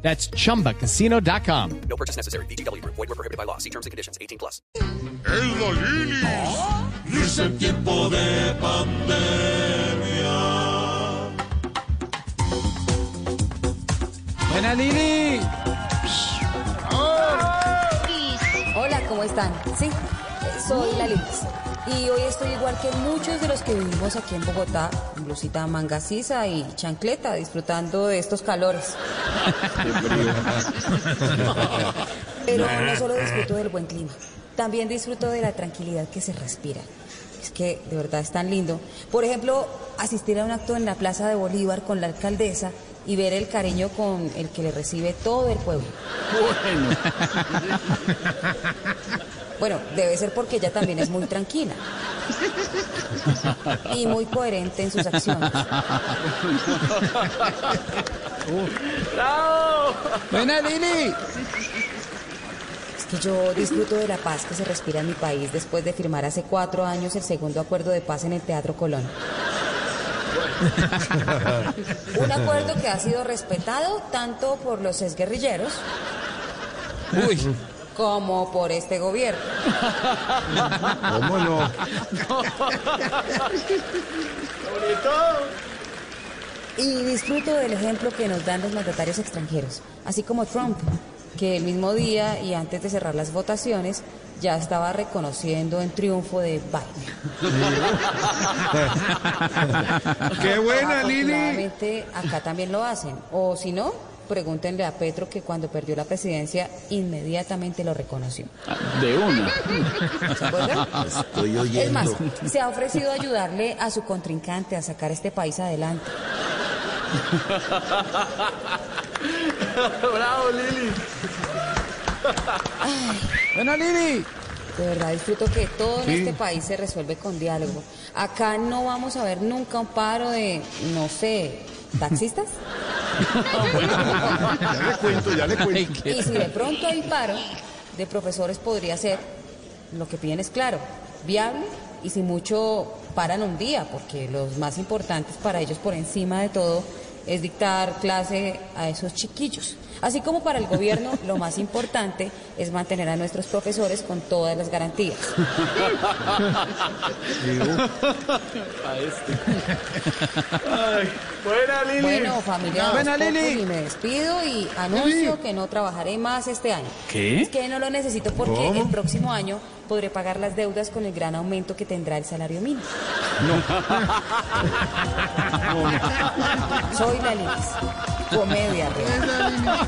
That's chumbacasino.com. No purchase necessary. BGW. Void were prohibited by law. See terms and conditions. 18 plus. ¡Es la Lili! Y en tiempo de pandemia. Buena Lili. Hola, ¿cómo están? Sí, soy la Liz. Y hoy estoy igual que muchos de los que vivimos aquí en Bogotá, en blusita manga sisa y chancleta, disfrutando de estos calores. Pero no solo disfruto del buen clima, también disfruto de la tranquilidad que se respira. Es que de verdad es tan lindo. Por ejemplo, asistir a un acto en la Plaza de Bolívar con la alcaldesa y ver el cariño con el que le recibe todo el pueblo. Bueno, debe ser porque ella también es muy tranquila. Y muy coherente en sus acciones. Buena Lili. Es que yo disfruto de la paz que se respira en mi país después de firmar hace cuatro años el segundo acuerdo de paz en el Teatro Colón. Un acuerdo que ha sido respetado tanto por los exguerrilleros Uy. Como por este gobierno. ¿Cómo no? Y disfruto del ejemplo que nos dan los mandatarios extranjeros, así como Trump, que el mismo día y antes de cerrar las votaciones ya estaba reconociendo en triunfo de Biden. ¡Qué buena, Lili! Acá también lo hacen. O si no, pregúntenle a Petro que cuando perdió la presidencia inmediatamente lo reconoció. De una. Estoy Es oyendo. más, se ha ofrecido ayudarle a su contrincante a sacar este país adelante. Bravo, Lili. Buena Lili. De verdad disfruto que todo en este país se resuelve con diálogo. Acá no vamos a ver nunca un paro de, no sé, taxistas. Ya le cuento, ya le cuento. Y si de pronto hay paro de profesores podría ser, lo que piden es claro, viable y si mucho paran un día, porque los más importantes para ellos por encima de todo es dictar clase a esos chiquillos. Así como para el gobierno lo más importante es mantener a nuestros profesores con todas las garantías. Buena Lili. Bueno, familia, Buena, Lili. me despido y anuncio que no trabajaré más este año. ¿Qué? Es que no lo necesito porque el próximo año podré pagar las deudas con el gran aumento que tendrá el salario mínimo. Soy la Liz. Comedia real.